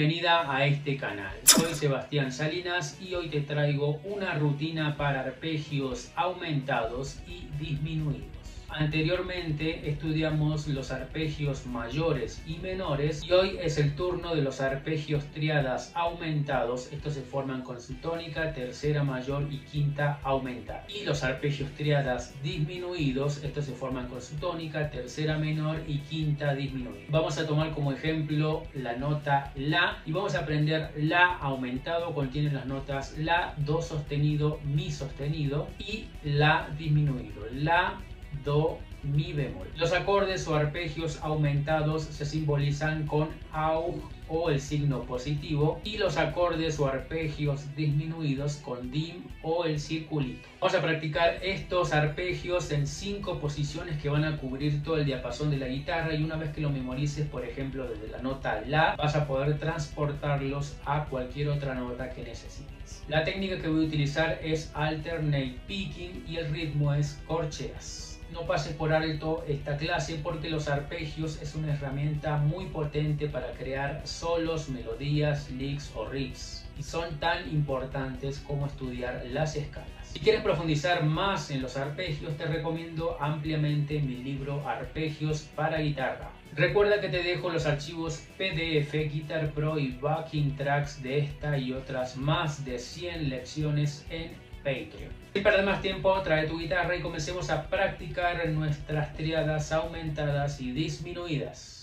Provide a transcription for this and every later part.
Bienvenida a este canal. Soy Sebastián Salinas y hoy te traigo una rutina para arpegios aumentados y disminuidos. Anteriormente estudiamos los arpegios mayores y menores y hoy es el turno de los arpegios triadas aumentados. Estos se forman con su tónica, tercera mayor y quinta aumentada. Y los arpegios triadas disminuidos, estos se forman con su tónica, tercera menor y quinta disminuida. Vamos a tomar como ejemplo la nota La y vamos a aprender La aumentado, contiene las notas La, Do sostenido, Mi sostenido y La disminuido. La do, mi bemol. Los acordes o arpegios aumentados se simbolizan con AUG o el signo positivo y los acordes o arpegios disminuidos con DIM o el circulito. Vamos a practicar estos arpegios en cinco posiciones que van a cubrir todo el diapasón de la guitarra y una vez que lo memorices, por ejemplo, desde la nota La, vas a poder transportarlos a cualquier otra nota que necesites. La técnica que voy a utilizar es alternate picking y el ritmo es corcheas no pases por alto esta clase porque los arpegios es una herramienta muy potente para crear solos, melodías, licks o riffs y son tan importantes como estudiar las escalas. Si quieres profundizar más en los arpegios te recomiendo ampliamente mi libro Arpegios para guitarra. Recuerda que te dejo los archivos PDF, Guitar Pro y Backing Tracks de esta y otras más de 100 lecciones en Patreon. Sin perder más tiempo, trae tu guitarra y comencemos a practicar nuestras triadas aumentadas y disminuidas.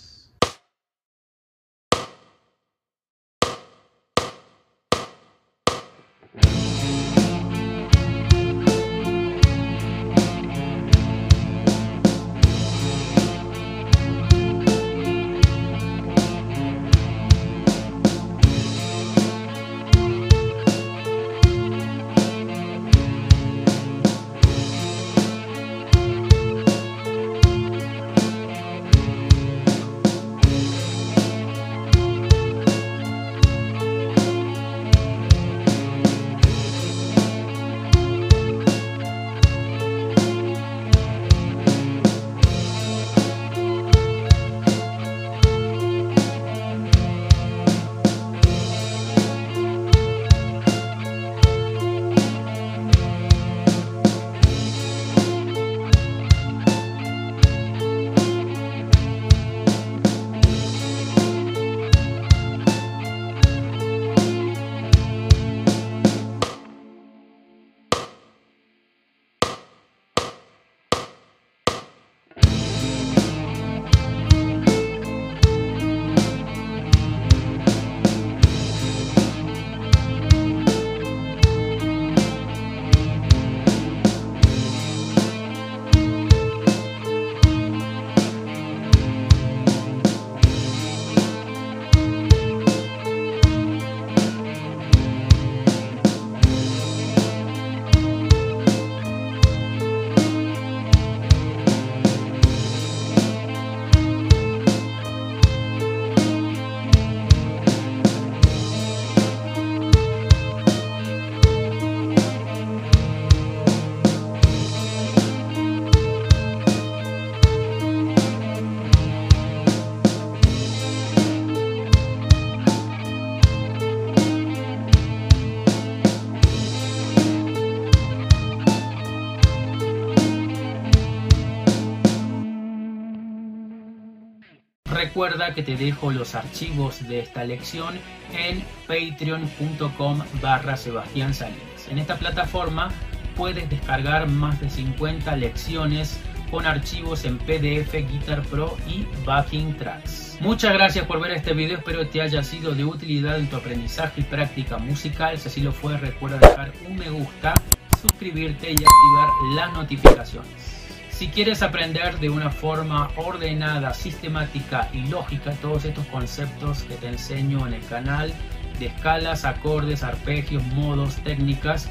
Recuerda que te dejo los archivos de esta lección en patreon.com barra Sebastián Salinas. En esta plataforma puedes descargar más de 50 lecciones con archivos en PDF, Guitar Pro y Backing Tracks. Muchas gracias por ver este video, espero te haya sido de utilidad en tu aprendizaje y práctica musical. Si así lo fue, recuerda dejar un me gusta, suscribirte y activar las notificaciones. Si quieres aprender de una forma ordenada, sistemática y lógica todos estos conceptos que te enseño en el canal, de escalas, acordes, arpegios, modos, técnicas,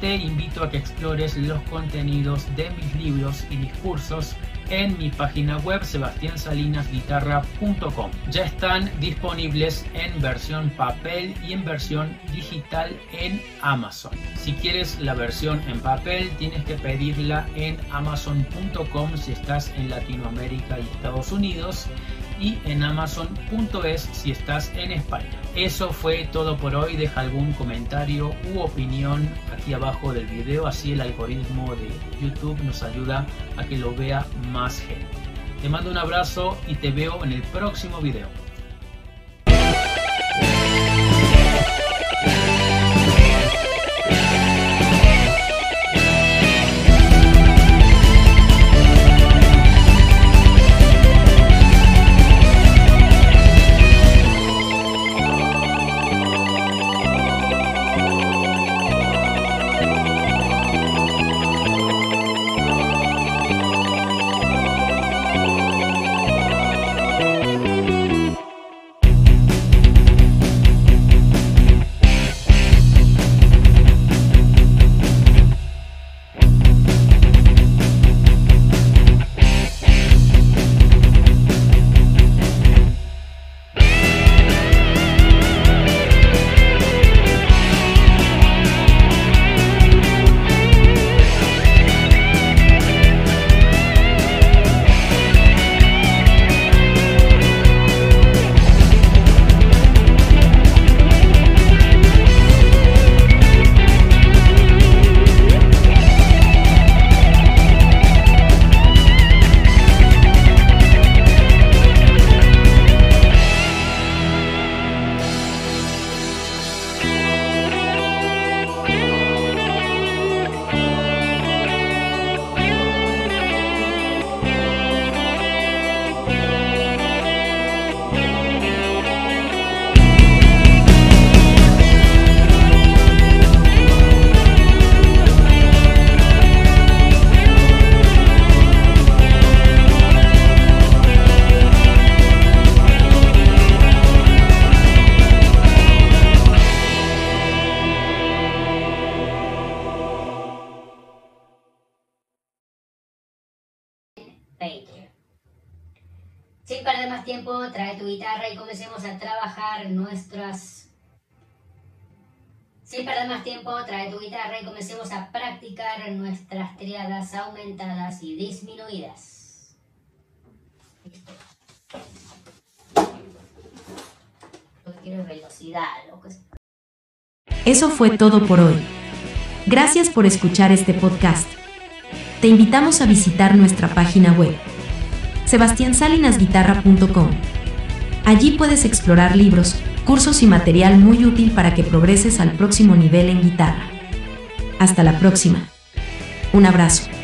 te invito a que explores los contenidos de mis libros y discursos en mi página web sebastiansalinasguitarra.com. Ya están disponibles en versión papel y en versión digital en Amazon. Si quieres la versión en papel, tienes que pedirla en amazon.com si estás en Latinoamérica y Estados Unidos y en amazon.es si estás en España. Eso fue todo por hoy. Deja algún comentario u opinión aquí abajo del video, así el algoritmo de YouTube nos ayuda a que lo vea más gente. Te mando un abrazo y te veo en el próximo video. Sin perder más tiempo, trae tu guitarra y comencemos a trabajar nuestras... Sin perder más tiempo, trae tu guitarra y comencemos a practicar nuestras triadas aumentadas y disminuidas. Lo que quiero es velocidad, loco. Eso fue todo por hoy. Gracias por escuchar este podcast. Te invitamos a visitar nuestra página web sebastiansalinasguitarra.com. Allí puedes explorar libros, cursos y material muy útil para que progreses al próximo nivel en guitarra. Hasta la próxima. Un abrazo.